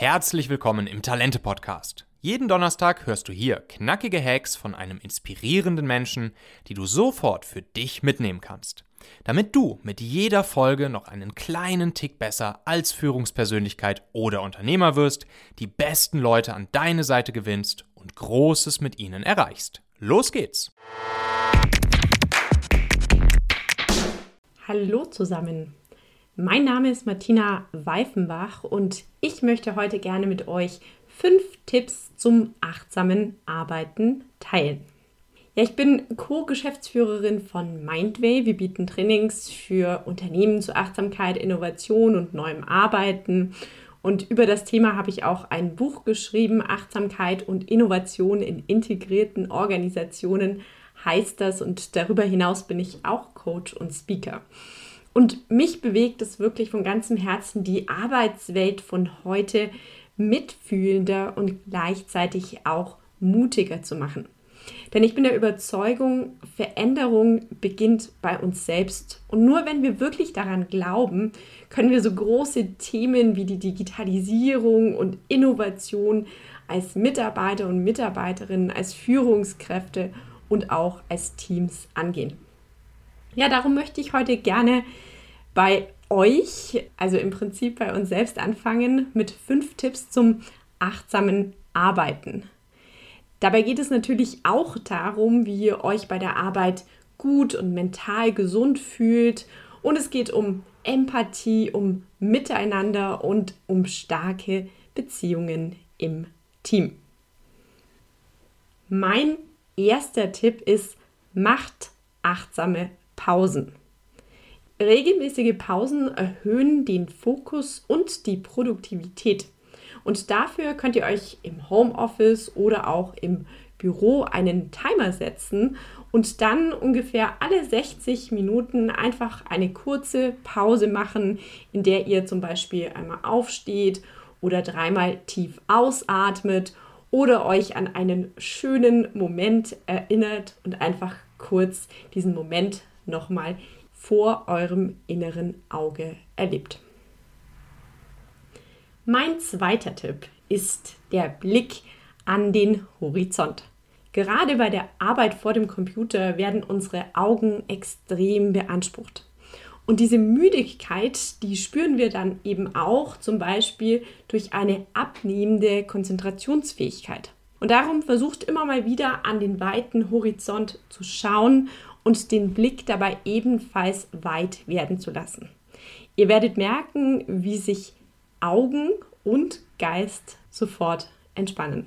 Herzlich willkommen im Talente Podcast. Jeden Donnerstag hörst du hier knackige Hacks von einem inspirierenden Menschen, die du sofort für dich mitnehmen kannst. Damit du mit jeder Folge noch einen kleinen Tick besser als Führungspersönlichkeit oder Unternehmer wirst, die besten Leute an deine Seite gewinnst und Großes mit ihnen erreichst. Los geht's! Hallo zusammen. Mein Name ist Martina Weifenbach und ich möchte heute gerne mit euch fünf Tipps zum achtsamen Arbeiten teilen. Ja, ich bin Co-Geschäftsführerin von Mindway. Wir bieten Trainings für Unternehmen zu Achtsamkeit, Innovation und neuem Arbeiten. Und über das Thema habe ich auch ein Buch geschrieben, Achtsamkeit und Innovation in integrierten Organisationen heißt das. Und darüber hinaus bin ich auch Coach und Speaker. Und mich bewegt es wirklich von ganzem Herzen, die Arbeitswelt von heute mitfühlender und gleichzeitig auch mutiger zu machen. Denn ich bin der Überzeugung, Veränderung beginnt bei uns selbst. Und nur wenn wir wirklich daran glauben, können wir so große Themen wie die Digitalisierung und Innovation als Mitarbeiter und Mitarbeiterinnen, als Führungskräfte und auch als Teams angehen. Ja, darum möchte ich heute gerne bei euch, also im Prinzip bei uns selbst anfangen mit fünf Tipps zum achtsamen Arbeiten. Dabei geht es natürlich auch darum, wie ihr euch bei der Arbeit gut und mental gesund fühlt. Und es geht um Empathie, um Miteinander und um starke Beziehungen im Team. Mein erster Tipp ist, macht achtsame Pausen. Regelmäßige Pausen erhöhen den Fokus und die Produktivität. Und dafür könnt ihr euch im Homeoffice oder auch im Büro einen Timer setzen und dann ungefähr alle 60 Minuten einfach eine kurze Pause machen, in der ihr zum Beispiel einmal aufsteht oder dreimal tief ausatmet oder euch an einen schönen Moment erinnert und einfach kurz diesen Moment nochmal vor eurem inneren Auge erlebt. Mein zweiter Tipp ist der Blick an den Horizont. Gerade bei der Arbeit vor dem Computer werden unsere Augen extrem beansprucht. Und diese Müdigkeit, die spüren wir dann eben auch zum Beispiel durch eine abnehmende Konzentrationsfähigkeit. Und darum versucht immer mal wieder an den weiten Horizont zu schauen und den Blick dabei ebenfalls weit werden zu lassen. Ihr werdet merken, wie sich Augen und Geist sofort entspannen.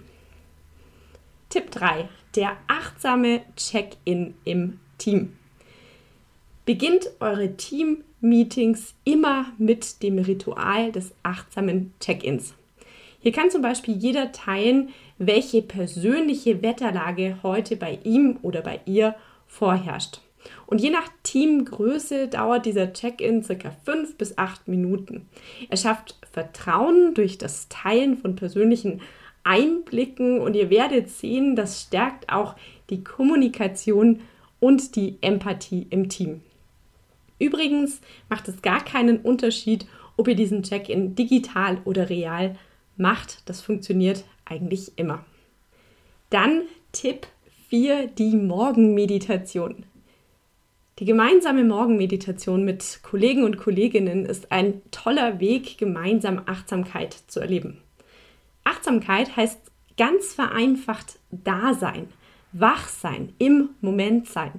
Tipp 3. Der achtsame Check-in im Team. Beginnt eure Team-Meetings immer mit dem Ritual des achtsamen Check-ins. Hier kann zum Beispiel jeder teilen, welche persönliche Wetterlage heute bei ihm oder bei ihr vorherrscht. Und je nach Teamgröße dauert dieser Check-in circa fünf bis acht Minuten. Er schafft Vertrauen durch das Teilen von persönlichen Einblicken und ihr werdet sehen, das stärkt auch die Kommunikation und die Empathie im Team. Übrigens macht es gar keinen Unterschied, ob ihr diesen Check-in digital oder real macht. Das funktioniert eigentlich immer. Dann Tipp 4 die Morgenmeditation. Die gemeinsame Morgenmeditation mit Kollegen und Kolleginnen ist ein toller Weg, gemeinsam Achtsamkeit zu erleben. Achtsamkeit heißt ganz vereinfacht da sein, wach sein, im Moment sein.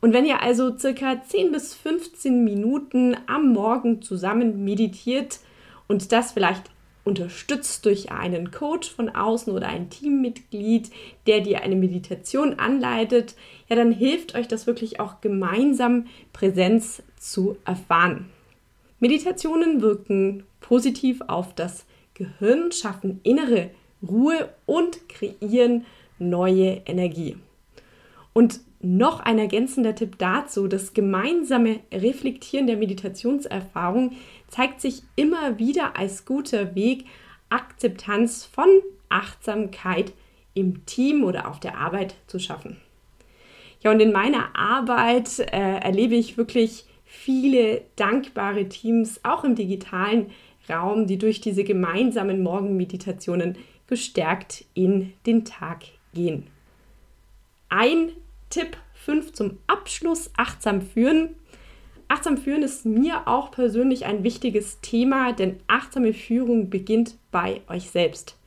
Und wenn ihr also circa 10 bis 15 Minuten am Morgen zusammen meditiert und das vielleicht unterstützt durch einen Coach von außen oder ein Teammitglied, der dir eine Meditation anleitet, ja, dann hilft euch das wirklich auch gemeinsam Präsenz zu erfahren. Meditationen wirken positiv auf das Gehirn, schaffen innere Ruhe und kreieren neue Energie. Und noch ein ergänzender Tipp dazu, das gemeinsame Reflektieren der Meditationserfahrung zeigt sich immer wieder als guter Weg, Akzeptanz von Achtsamkeit im Team oder auf der Arbeit zu schaffen. Ja, und in meiner Arbeit äh, erlebe ich wirklich viele dankbare Teams, auch im digitalen Raum, die durch diese gemeinsamen Morgenmeditationen gestärkt in den Tag gehen. Ein Tipp 5 zum Abschluss, achtsam führen. Achtsam führen ist mir auch persönlich ein wichtiges Thema, denn achtsame Führung beginnt bei euch selbst.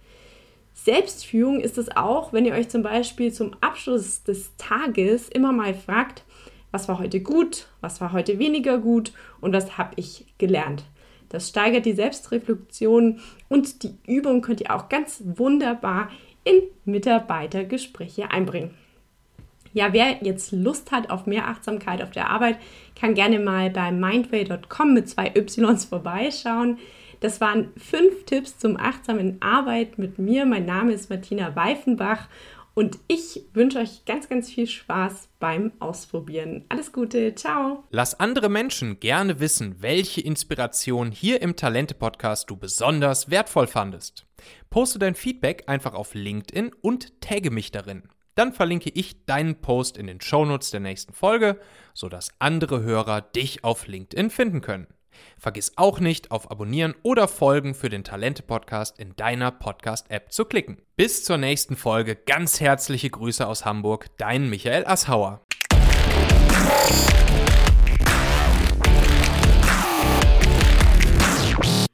Selbstführung ist es auch, wenn ihr euch zum Beispiel zum Abschluss des Tages immer mal fragt, was war heute gut, was war heute weniger gut und was habe ich gelernt. Das steigert die Selbstreflexion und die Übung könnt ihr auch ganz wunderbar in Mitarbeitergespräche einbringen. Ja, wer jetzt Lust hat auf mehr Achtsamkeit auf der Arbeit, kann gerne mal bei mindway.com mit zwei Ys vorbeischauen. Das waren fünf Tipps zum achtsamen Arbeit mit mir. Mein Name ist Martina Weifenbach und ich wünsche euch ganz, ganz viel Spaß beim Ausprobieren. Alles Gute, ciao. Lass andere Menschen gerne wissen, welche Inspiration hier im Talente-Podcast du besonders wertvoll fandest. Poste dein Feedback einfach auf LinkedIn und tagge mich darin. Dann verlinke ich deinen Post in den Shownotes der nächsten Folge, sodass andere Hörer dich auf LinkedIn finden können. Vergiss auch nicht, auf Abonnieren oder Folgen für den Talente-Podcast in deiner Podcast-App zu klicken. Bis zur nächsten Folge. Ganz herzliche Grüße aus Hamburg, dein Michael Asshauer.